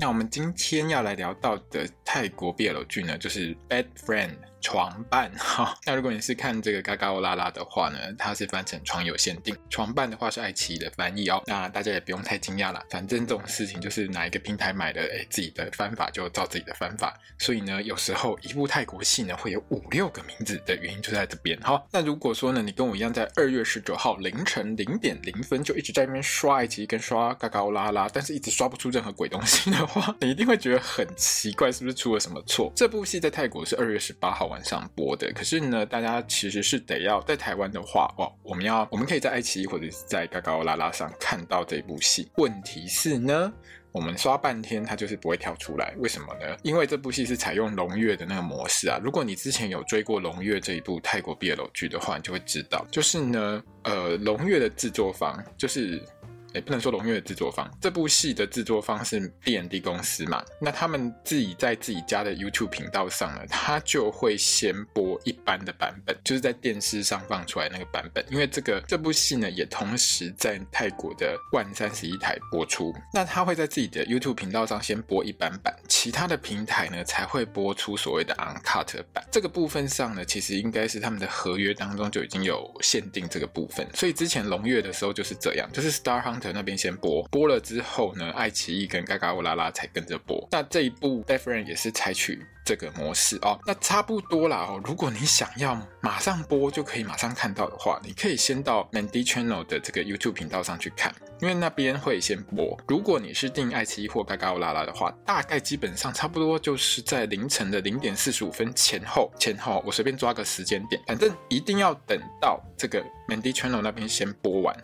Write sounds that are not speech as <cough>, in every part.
那我们今天要来聊到的泰国 BL 剧呢，就是《Bad Friend》。床伴哈，<laughs> 那如果你是看这个嘎嘎欧拉拉的话呢，它是翻成床友限定，床伴的话是爱奇艺的翻译哦。那大家也不用太惊讶啦，反正这种事情就是哪一个平台买的，哎，自己的翻法就照自己的翻法。所以呢，有时候一部泰国戏呢会有五六个名字的原因就在这边哈。那如果说呢，你跟我一样在二月十九号凌晨零点零分就一直在那边刷爱奇艺跟刷嘎嘎欧拉拉，但是一直刷不出任何鬼东西的 <laughs> 你一定会觉得很奇怪，是不是出了什么错？这部戏在泰国是二月十八号。晚上播的，可是呢，大家其实是得要在台湾的话，哦，我们要我们可以在爱奇艺或者是在嘎嘎拉拉上看到这部戏。问题是呢，我们刷半天它就是不会跳出来，为什么呢？因为这部戏是采用龙月的那个模式啊。如果你之前有追过龙月这一部泰国 BL 剧的话，你就会知道，就是呢，呃，龙月的制作方就是。也不能说龙月的制作方，这部戏的制作方是 B N D 公司嘛，那他们自己在自己家的 YouTube 频道上呢，他就会先播一般的版本，就是在电视上放出来那个版本，因为这个这部戏呢也同时在泰国的万三十一台播出，那他会在自己的 YouTube 频道上先播一般版，其他的平台呢才会播出所谓的 Uncut 版。这个部分上呢，其实应该是他们的合约当中就已经有限定这个部分，所以之前龙月的时候就是这样，就是 Star Hunt 那边先播，播了之后呢，爱奇艺跟嘎嘎乌拉拉才跟着播。那这一部《Bed Friend》也是采取这个模式哦。那差不多啦哦。如果你想要马上播就可以马上看到的话，你可以先到 Mandy Channel 的这个 YouTube 频道上去看，因为那边会先播。如果你是订爱奇艺或嘎嘎乌拉拉的话，大概基本上差不多就是在凌晨的零点四十五分前后前后，我随便抓个时间点，反正一定要等到这个 Mandy Channel 那边先播完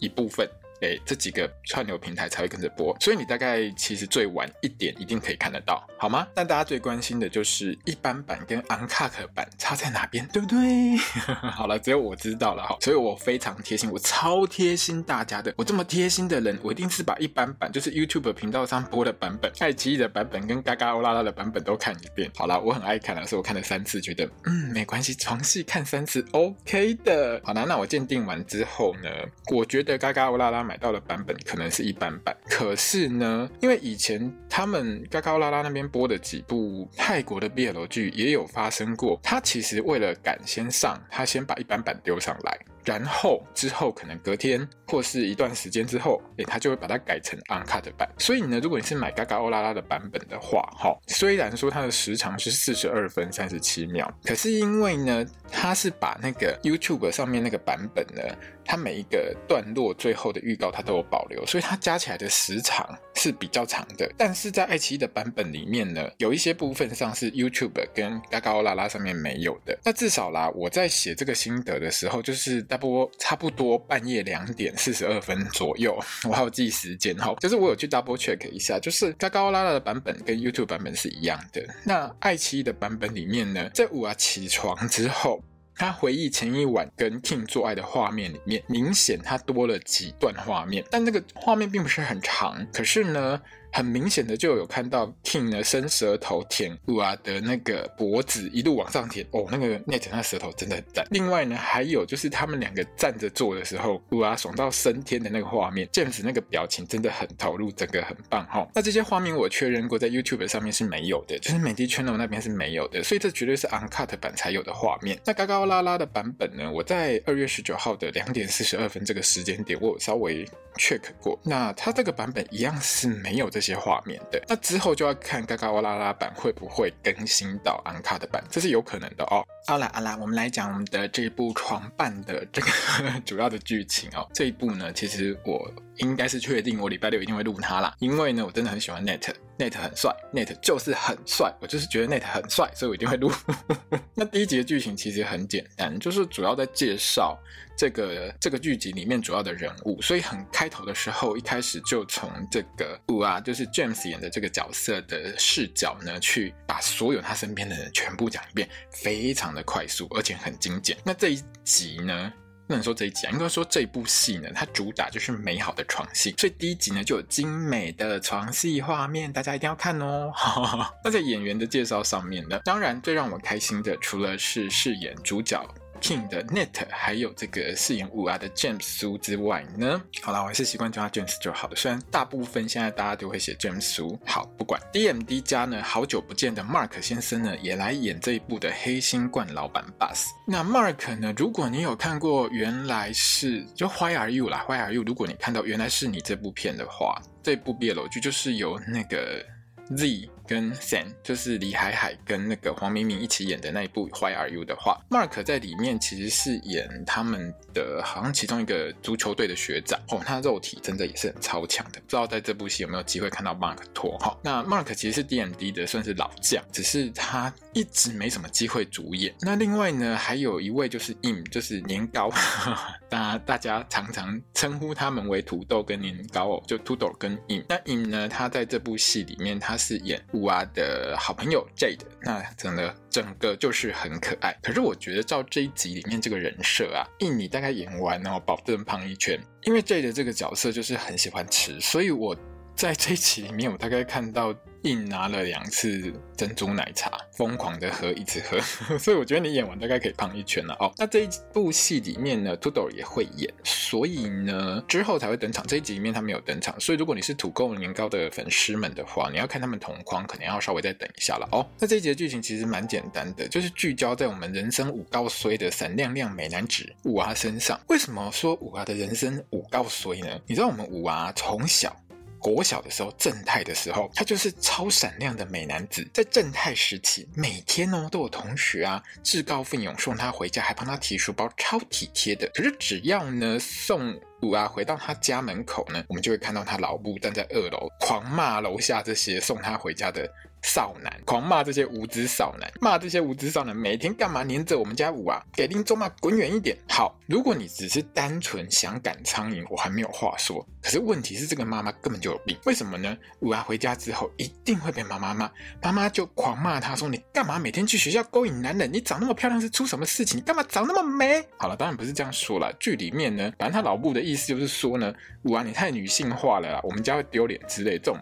一部分。哎，这几个串流平台才会跟着播，所以你大概其实最晚一点一定可以看得到，好吗？但大家最关心的就是一般版跟 Uncut 版差在哪边，对不对？<laughs> 好了，只有我知道了哈，所以我非常贴心，我超贴心大家的。我这么贴心的人，我一定是把一般版，就是 YouTube 频道上播的版本、爱奇艺的版本跟嘎嘎欧拉拉的版本都看一遍。好了，我很爱看了，所以我看了三次，觉得嗯没关系，床戏看三次 OK 的。好了，那我鉴定完之后呢，我觉得嘎嘎欧拉拉。买到的版本可能是一般版，可是呢，因为以前他们高高拉拉那边播的几部泰国的 BL 剧也有发生过，他其实为了赶先上，他先把一般版丢上来。然后之后可能隔天或是一段时间之后，诶，他就会把它改成 uncut 版。所以呢，如果你是买嘎嘎欧拉拉的版本的话，哈，虽然说它的时长是四十二分三十七秒，可是因为呢，它是把那个 YouTube 上面那个版本呢，它每一个段落最后的预告它都有保留，所以它加起来的时长是比较长的。但是在爱奇艺的版本里面呢，有一些部分上是 YouTube 跟嘎嘎欧拉拉上面没有的。那至少啦，我在写这个心得的时候，就是。差不多差不多半夜两点四十二分左右，我还有记时间哈，就是我有去 double check 一下，就是嘎嘎欧拉拉的版本跟 YouTube 版本是一样的。那爱奇艺的版本里面呢，在五啊起床之后，他回忆前一晚跟 King 做爱的画面里面，明显他多了几段画面，但那个画面并不是很长，可是呢。很明显的就有看到 King 呢伸舌头舔乌阿的那个脖子，一路往上舔哦，那个 Net 那舌头真的很赞。另外呢，还有就是他们两个站着做的时候，乌阿爽到升天的那个画面，James 那个表情真的很投入，整个很棒哈、哦。那这些画面我确认过，在 YouTube 上面是没有的，就是 Mandy Channel 那边是没有的，所以这绝对是 Uncut 版才有的画面。那嘎嘎拉拉的版本呢？我在二月十九号的两点四十二分这个时间点，我有稍微 check 过，那它这个版本一样是没有的。这些画面的，那之后就要看嘎嘎哇啦啦版会不会更新到安卡》的版，这是有可能的哦。好啦好啦，我们来讲我们的这一部床伴的这个 <laughs> 主要的剧情哦。这一部呢，其实我应该是确定我礼拜六一定会录它啦，因为呢，我真的很喜欢 Net。，Nate 很帅，Nate 就是很帅，我就是觉得 Nate 很帅，所以我一定会录。<laughs> 那第一集的剧情其实很简单，就是主要在介绍这个这个剧集里面主要的人物，所以很开头的时候，一开始就从这个五啊，就是 James 演的这个角色的视角呢，去把所有他身边的人全部讲一遍，非常的快速，而且很精简。那这一集呢？不能说这一集啊，应该说这部戏呢，它主打就是美好的床戏，所以第一集呢就有精美的床戏画面，大家一定要看哦。<laughs> 那在演员的介绍上面呢，当然最让我开心的，除了是饰演主角。King 的 Net 还有这个饰演五啊的 James 叔之外呢，好了，我还是习惯叫他 James 就好了。虽然大部分现在大家都会写 James 叔，好，不管。DMD 家呢，好久不见的 Mark 先生呢，也来演这一部的黑心冠老板 Boss。那 Mark 呢，如果你有看过原来是就 Why Are You 啦，Why Are You？如果你看到原来是你这部片的话，这部 BL 剧就是由那个 Z。跟 Sam 就是李海海跟那个黄明明一起演的那一部《Why Are You》的话，Mark 在里面其实是演他们的好像其中一个足球队的学长哦，他肉体真的也是很超强的，不知道在这部戏有没有机会看到 Mark 托哈？那 Mark 其实是 DMD 的算是老将，只是他一直没什么机会主演。那另外呢，还有一位就是 Im，就是年糕，大大家常常称呼他们为土豆跟年糕哦，就土豆跟 Im。那 Im 呢，他在这部戏里面他是演。五啊的好朋友 Jade，那真的整个就是很可爱。可是我觉得照这一集里面这个人设啊，印尼大概演完然后保证胖一圈，因为 J 的这个角色就是很喜欢吃，所以我在这一集里面我大概看到。硬拿了两次珍珠奶茶，疯狂的喝，一直喝，<laughs> 所以我觉得你演完大概可以胖一圈了哦。那这一部戏里面呢，土豆也会演，所以呢之后才会登场。这一集里面他没有登场，所以如果你是土豆年糕的粉丝们的话，你要看他们同框，可能要稍微再等一下了哦。那这一集的剧情其实蛮简单的，就是聚焦在我们人生五高衰的闪亮亮美男子五娃身上。为什么说五娃的人生五高衰呢？你知道我们五娃从小。国小的时候，正太的时候，他就是超闪亮的美男子。在正太时期，每天哦都有同学啊自告奋勇送他回家，还帮他提书包，超体贴的。可是只要呢送五啊回到他家门口呢，我们就会看到他老母站在二楼狂骂楼下这些送他回家的。少男狂骂这些无知少男，骂这些无知少男每天干嘛黏着我们家五啊？给林中骂滚远一点。好，如果你只是单纯想赶苍蝇，我还没有话说。可是问题是，这个妈妈根本就有病。为什么呢？五啊回家之后一定会被妈妈骂，妈妈就狂骂他说：“你干嘛每天去学校勾引男人？你长那么漂亮是出什么事情？你干嘛长那么美？”好了，当然不是这样说了。剧里面呢，反正他老布的意思就是说呢，五啊你太女性化了啦，我们家会丢脸之类这种。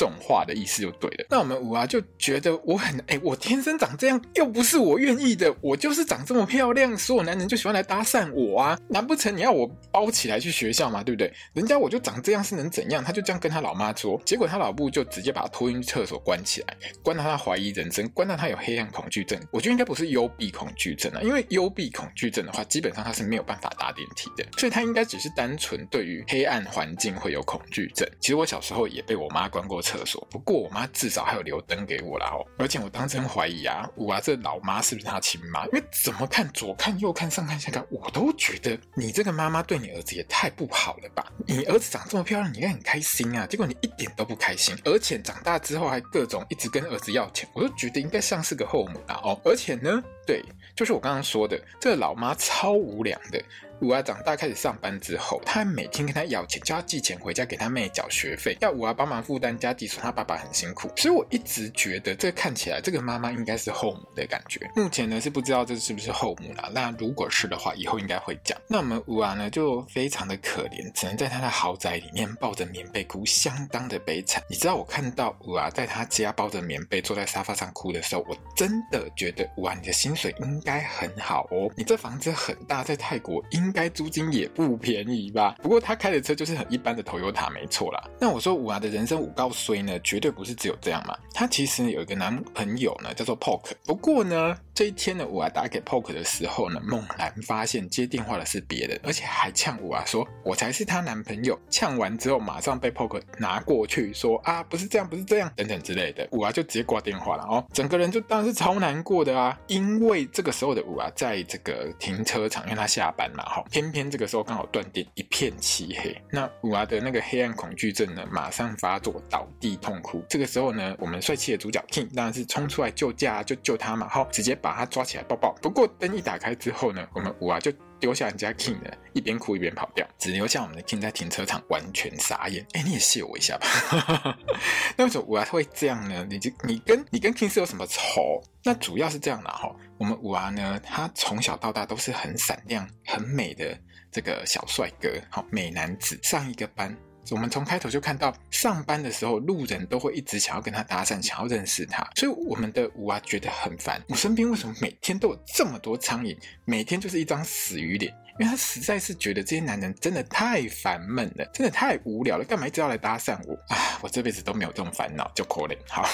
这种话的意思就对了。那我们五啊就觉得我很哎，我天生长这样，又不是我愿意的，我就是长这么漂亮，所有男人就喜欢来搭讪我啊。难不成你要我包起来去学校吗？对不对？人家我就长这样是能怎样？他就这样跟他老妈说，结果他老母就直接把他拖进厕所关起来，关到他怀疑人生，关到他有黑暗恐惧症。我觉得应该不是幽闭恐惧症啊，因为幽闭恐惧症的话，基本上他是没有办法搭电梯的，所以他应该只是单纯对于黑暗环境会有恐惧症。其实我小时候也被我妈关过。厕所，不过我妈至少还有留灯给我啦哦，而且我当真怀疑啊，我啊这老妈是不是他亲妈？因为怎么看左看右看上看下看，我都觉得你这个妈妈对你儿子也太不好了吧？你儿子长这么漂亮，你应该很开心啊，结果你一点都不开心，而且长大之后还各种一直跟儿子要钱，我都觉得应该像是个后母啊哦，而且呢，对，就是我刚刚说的，这个老妈超无良的。五啊长大开始上班之后，他每天跟他要钱，叫他寄钱回家给他妹缴学费，要五啊帮忙负担家计，说他爸爸很辛苦。所以我一直觉得，这看起来这个妈妈应该是后母的感觉。目前呢是不知道这是不是后母啦。那如果是的话，以后应该会讲。那我们五啊呢就非常的可怜，只能在他的豪宅里面抱着棉被哭，相当的悲惨。你知道我看到五啊在他家抱着棉被坐在沙发上哭的时候，我真的觉得五啊你的薪水应该很好哦，你这房子很大，在泰国应。应该租金也不便宜吧？不过他开的车就是很一般的 Toyota，没错啦。那我说五娃的人生五高衰呢，绝对不是只有这样嘛。他其实有一个男朋友呢，叫做 Poke。不过呢，这一天呢，五啊打给 Poke 的时候呢，猛然发现接电话的是别人，而且还呛五啊说：“我才是她男朋友。”呛完之后，马上被 Poke 拿过去说：“啊，不是这样，不是这样，等等之类的。”五啊就直接挂电话了哦，整个人就当然是超难过的啊，因为这个时候的五啊在这个停车场，因为他下班嘛，哈，偏偏这个时候刚好断电，一片漆黑。那五啊的那个黑暗恐惧症呢，马上发作，倒地痛哭。这个时候呢，我们帅气的主角 King 当然是冲出来救驾，就救他嘛，哈，直接把他抓起来抱抱。不过灯一打开之后呢，我们五啊就丢下人家 King 了，一边哭一边跑掉，只留下我们的 King 在停车场完全傻眼。哎，你也谢我一下吧。<laughs> 那为什么五啊会这样呢？你就你跟你跟 King 是有什么仇？那主要是这样的哈，我们五啊呢，他从小到大都是很闪亮、很美的这个小帅哥，好美男子。上一个班。我们从开头就看到，上班的时候路人都会一直想要跟他搭讪，想要认识他，所以我们的五啊觉得很烦。我身边为什么每天都有这么多苍蝇？每天就是一张死鱼脸。因为他实在是觉得这些男人真的太烦闷了，真的太无聊了，干嘛一直要来搭讪我啊？我这辈子都没有这种烦恼，就可怜。好，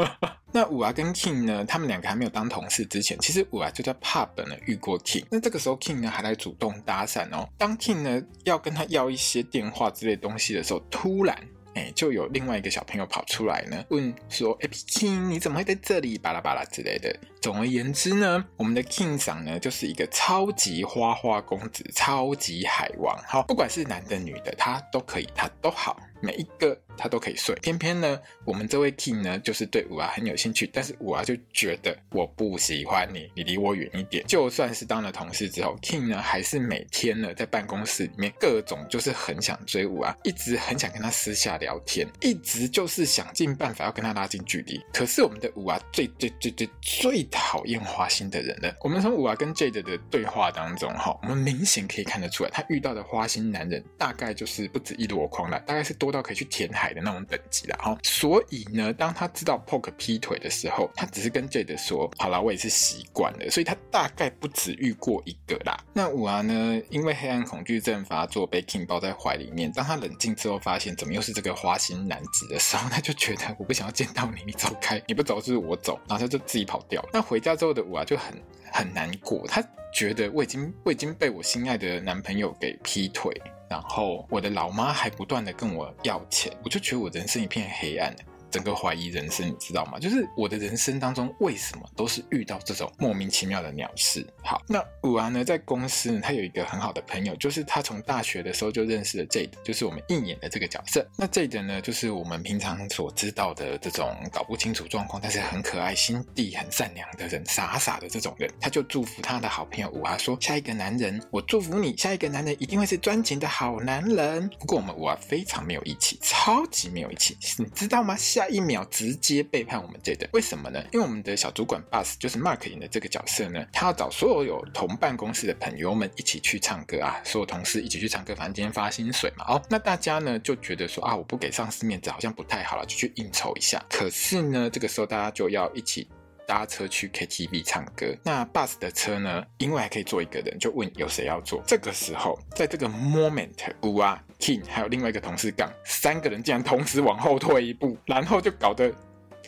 <laughs> 那五啊跟 King 呢，他们两个还没有当同事之前，其实五啊就在 Pub 呢遇过 King。那这个时候 King 呢还来主动搭讪哦。当 King 呢要跟他要一些电话之类东西的时候，突然。哎，就有另外一个小朋友跑出来呢，问说：“哎，King，你怎么会在这里？巴拉巴拉之类的。”总而言之呢，我们的 King 长呢，就是一个超级花花公子，超级海王。好，不管是男的女的，他都可以，他都好。每一个他都可以睡，偏偏呢，我们这位 King 呢，就是对五啊很有兴趣，但是五啊就觉得我不喜欢你，你离我远一点。就算是当了同事之后，King 呢还是每天呢在办公室里面各种就是很想追五啊，一直很想跟他私下聊天，一直就是想尽办法要跟他拉近距离。可是我们的五啊最最最最最讨厌花心的人了。我们从五啊跟 Jade 的对话当中哈，我们明显可以看得出来，他遇到的花心男人大概就是不止一箩筐了，大概是多。到可以去填海的那种等级了哈，所以呢，当他知道 Poke 劈腿的时候，他只是跟 Jade 说：“好了，我也是习惯了。”所以他大概不止遇过一个啦。那五啊呢，因为黑暗恐惧症发作，被 King 抱在怀里面。当他冷静之后，发现怎么又是这个花心男子的时候，他就觉得我不想要见到你，你走开，你不走就是我走，然后他就自己跑掉。那回家之后的五啊就很很难过，他觉得我已经我已经被我心爱的男朋友给劈腿。然后我的老妈还不断的跟我要钱，我就觉得我人生一片黑暗。整个怀疑人生，你知道吗？就是我的人生当中，为什么都是遇到这种莫名其妙的鸟事？好，那五啊呢，在公司呢，他有一个很好的朋友，就是他从大学的时候就认识了 Jade，就是我们应演的这个角色。那 Jade 呢，就是我们平常所知道的这种搞不清楚状况，但是很可爱、心地很善良的人，傻傻的这种人。他就祝福他的好朋友五啊说：“下一个男人，我祝福你，下一个男人一定会是专情的好男人。”不过我们五啊非常没有义气，超级没有义气，你知道吗？下。下一秒直接背叛我们这代为什么呢？因为我们的小主管 Bus 就是 Mark 演的这个角色呢，他要找所有有同办公室的朋友们一起去唱歌啊，所有同事一起去唱歌，反正今天发薪水嘛。哦，那大家呢就觉得说啊，我不给上司面子好像不太好了，就去应酬一下。可是呢，这个时候大家就要一起。搭车去 KTV 唱歌，那 bus 的车呢？因为还可以坐一个人，就问有谁要坐。这个时候，在这个 moment，五啊 King 还有另外一个同事杠，三个人竟然同时往后退一步，然后就搞得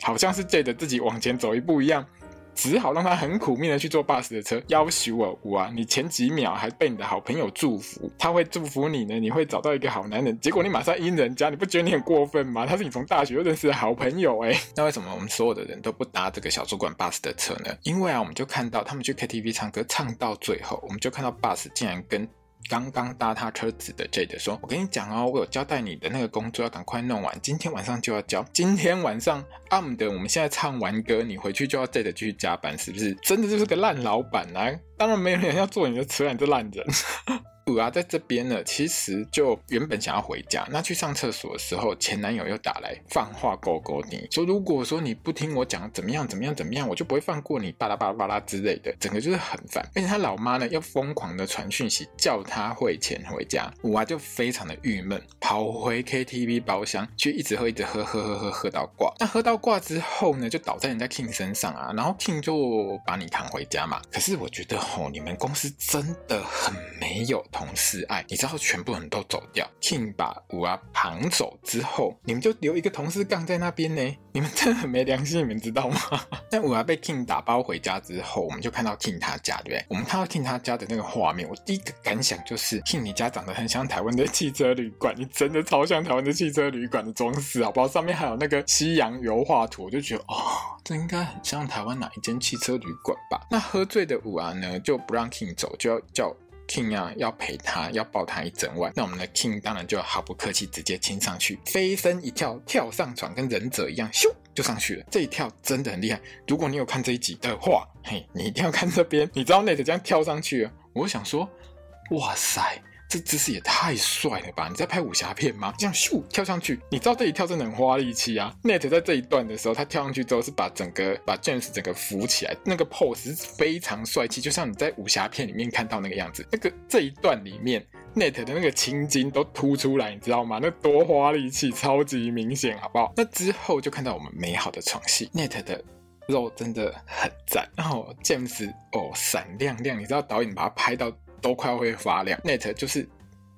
好像是 J 的自己往前走一步一样。只好让他很苦命的去坐 bus 的车，要求我我啊，你前几秒还被你的好朋友祝福，他会祝福你呢，你会找到一个好男人，结果你马上阴人家，你不觉得你很过分吗？他是你从大学就认识的好朋友哎，那为什么我们所有的人都不搭这个小主管 bus 的车呢？因为啊，我们就看到他们去 KTV 唱歌，唱到最后，我们就看到 bus 竟然跟。刚刚搭他车子的 Jade 说：“我跟你讲哦，我有交代你的那个工作要赶快弄完，今天晚上就要交。今天晚上暗的，我们现在唱完歌，你回去就要 Jade 继续加班，是不是？真的就是个烂老板啊！当然没有人要做你的车，你这烂人。”五啊，在这边呢，其实就原本想要回家，那去上厕所的时候，前男友又打来放话勾勾你，说如果说你不听我讲怎么样怎么样怎么样，我就不会放过你，巴拉巴拉巴拉之类的，整个就是很烦。而且他老妈呢，又疯狂的传讯息叫他汇钱回家，五啊就非常的郁闷，跑回 KTV 包厢去一直喝一直喝喝喝喝喝到挂。那喝到挂之后呢，就倒在人家 King 身上啊，然后 King 就把你扛回家嘛。可是我觉得吼，你们公司真的很没有。同事爱，你知道全部人都走掉，King 把五啊绑走之后，你们就留一个同事杠在那边呢，你们真的很没良心，你们知道吗？<laughs> 那五阿被 King 打包回家之后，我们就看到 King 他家，对不对？我们看到 King 他家的那个画面，我第一个感想就是，King 你家长得很像台湾的汽车旅馆，你真的超像台湾的汽车旅馆的装饰，好不好？上面还有那个西洋油画图，我就觉得哦，这应该很像台湾哪一间汽车旅馆吧？那喝醉的五阿呢，就不让 King 走，就要叫。King 啊，要陪他，要抱他一整晚。那我们的 King 当然就毫不客气，直接亲上去，飞身一跳，跳上床，跟忍者一样，咻就上去了。这一跳真的很厉害。如果你有看这一集的话，嘿，你一定要看这边。你知道 Nate 这样跳上去，我想说，哇塞！这姿势也太帅了吧！你在拍武侠片吗？这样咻跳上去，你知道这一跳真的很花力气啊。！Net 在这一段的时候，他跳上去之后是把整个把 James 整个扶起来，那个 pose 是非常帅气，就像你在武侠片里面看到那个样子。那个这一段里面，Net 的那个青筋都凸出来，你知道吗？那多花力气，超级明显，好不好？那之后就看到我们美好的床戏，Net 的肉真的很赞，然后 James 哦闪亮亮，你知道导演把他拍到。都快要会发亮，Nate 就是，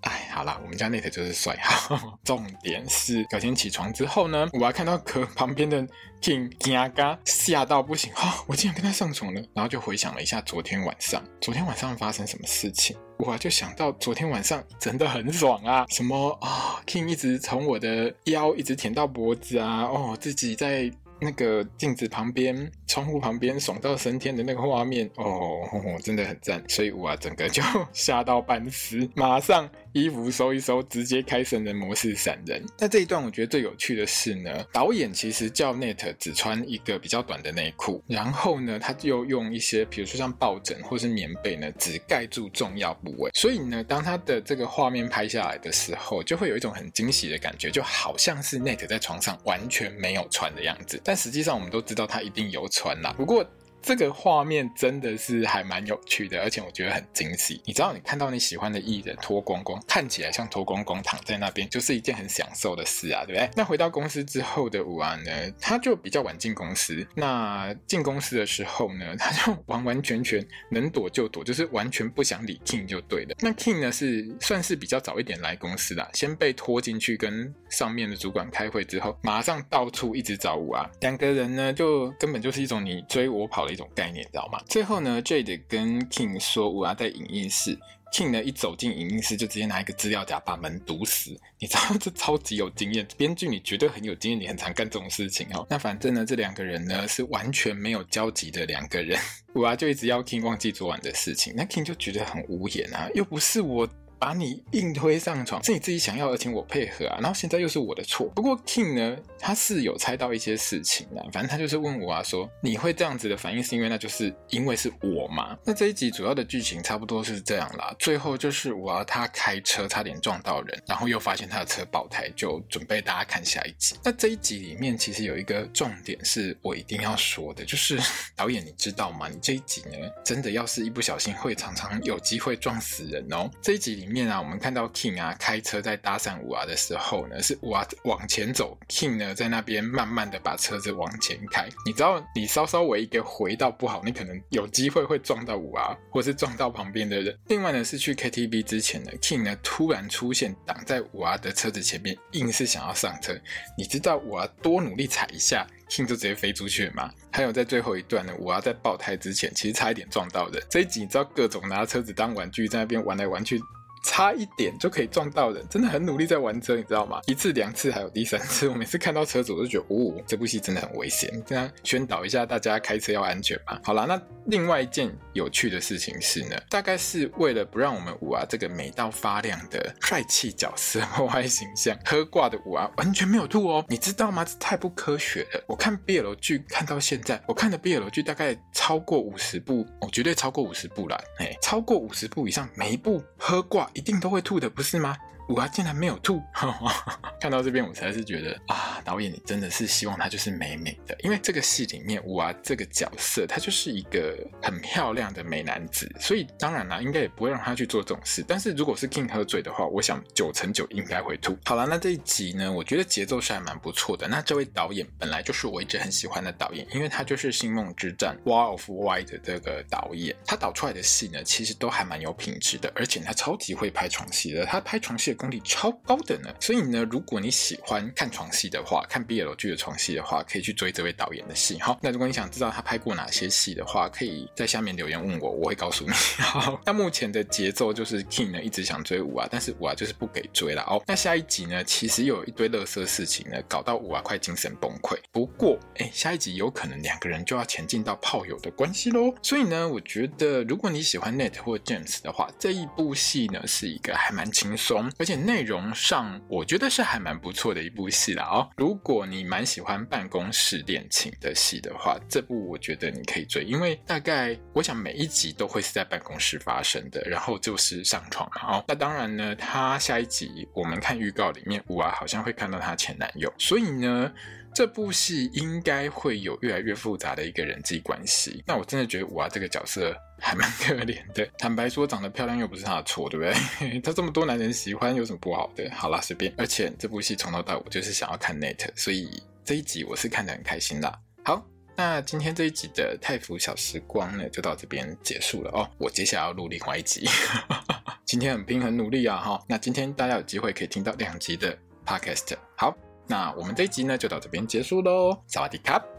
哎，好啦，我们家 Nate 就是帅哈。重点是隔天起床之后呢，我还看到可旁边的 King 惊嘎吓到不行哈，我竟然跟他上床了，然后就回想了一下昨天晚上，昨天晚上发生什么事情，我就想到昨天晚上真的很爽啊，什么啊、，King 一直从我的腰一直舔到脖子啊，哦，自己在。那个镜子旁边、窗户旁边爽到升天的那个画面哦，真的很赞，所以我啊整个就吓到半死，马上。衣服收一收，直接开神人模式闪人。那这一段我觉得最有趣的是呢，导演其实叫 Nate 只穿一个比较短的内裤，然后呢，他就用一些比如说像抱枕或是棉被呢，只盖住重要部位。所以呢，当他的这个画面拍下来的时候，就会有一种很惊喜的感觉，就好像是 Nate 在床上完全没有穿的样子。但实际上我们都知道他一定有穿啦。不过。这个画面真的是还蛮有趣的，而且我觉得很惊喜。你知道，你看到你喜欢的艺人脱光光，看起来像脱光光躺在那边，就是一件很享受的事啊，对不对？那回到公司之后的武安呢，他就比较晚进公司。那进公司的时候呢，他就完完全全能躲就躲，就是完全不想理 King 就对了。那 King 呢是算是比较早一点来公司的，先被拖进去跟上面的主管开会之后，马上到处一直找武安。两个人呢就根本就是一种你追我跑的。一种概念，知道吗？最后呢，Jade 跟 King 说，我要在影印室。King 呢一走进影印室，就直接拿一个资料夹把门堵死。你知道这超级有经验，编剧你绝对很有经验，你很常干这种事情哦。那反正呢，这两个人呢是完全没有交集的两个人。我啊就一直要 King 忘记昨晚的事情，那 King 就觉得很无言啊，又不是我。把你硬推上床，是你自己想要，而且我配合啊，然后现在又是我的错。不过 King 呢，他是有猜到一些事情的，反正他就是问我啊，说你会这样子的反应，是因为那就是因为是我嘛？那这一集主要的剧情差不多是这样啦。最后就是我要他开车差点撞到人，然后又发现他的车爆胎，就准备大家看下一集。那这一集里面其实有一个重点是我一定要说的，就是 <laughs> 导演你知道吗？你这一集呢，真的要是一不小心会常常有机会撞死人哦。这一集里。面面啊，我们看到 King 啊开车在搭讪五啊的时候呢，是五啊往前走，King 呢在那边慢慢的把车子往前开。你知道，你稍稍微一个回到不好，你可能有机会会撞到五啊，或是撞到旁边的人。另外呢，是去 KTV 之前呢，King 呢突然出现挡在五啊的车子前面，硬是想要上车。你知道五啊多努力踩一下，King 就直接飞出去了吗？还有在最后一段呢，五啊在爆胎之前，其实差一点撞到人。这一集你知道各种拿车子当玩具在那边玩来玩去。差一点就可以撞到人，真的很努力在玩车，你知道吗？一次、两次，还有第三次，我每次看到车主，我就觉得，哦，这部戏真的很危险。这样宣导一下大家开车要安全吧。好啦，那另外一件有趣的事情是呢，大概是为了不让我们五啊这个美到发亮的帅气角色破坏形象，<laughs> 喝挂的五啊完全没有吐哦，你知道吗？这太不科学了。我看 BL 剧看到现在，我看的 BL 剧大概超过五十部，哦、绝对超过五十部了，哎，超过五十部以上，每一部喝挂。一定都会吐的，不是吗？五啊竟然没有吐，<laughs> 看到这边我才是觉得啊，导演，你真的是希望她就是美美的，因为这个戏里面五娃这个角色，他就是一个很漂亮的美男子，所以当然啦，应该也不会让他去做这种事。但是如果是 King 喝醉的话，我想九成九应该会吐。好了，那这一集呢，我觉得节奏是还蛮不错的。那这位导演本来就是我一直很喜欢的导演，因为他就是《星梦之战》War of White 的这个导演，他导出来的戏呢，其实都还蛮有品质的，而且他超级会拍床戏的，他拍床戏的功力超高的呢。所以呢，如果你喜欢看床戏的话，看 BL 剧的床戏的话，可以去追这位导演的戏。好，那如果你想知道他拍过哪些戏的话，可以在下面留言问我，我会告诉你。<laughs> 好，那目前的节奏就是 King 呢一直想追五啊，但是五啊就是不给追了哦。那下一集呢，其实又有一堆垃圾事情呢，搞到五啊快精神崩溃。不过，哎，下一集有可能两个人就要前进到炮友的关系喽。所以呢，我觉得如果你喜欢 Nate 或 James 的话，这一部戏呢是一个还蛮轻松，且内容上我觉得是还蛮不错的一部戏啦哦。如果你蛮喜欢办公室恋情的戏的话，这部我觉得你可以追，因为大概我想每一集都会是在办公室发生的，然后就是上床嘛哦。那当然呢，他下一集我们看预告里面，五娃好像会看到他前男友，所以呢。这部戏应该会有越来越复杂的一个人际关系。那我真的觉得五娃这个角色还蛮可怜的。坦白说，长得漂亮又不是他的错，对不对？<laughs> 他这么多男人喜欢，有什么不好的？好啦，随便。而且这部戏从头到尾就是想要看 Nate，所以这一集我是看得很开心啦。好，那今天这一集的泰腐小时光呢，就到这边结束了哦。我接下来要录另外一集，<laughs> 今天很拼很努力啊哈。那今天大家有机会可以听到两集的 Podcast。好。那我们这一集呢，就到这边结束喽，萨瓦迪卡。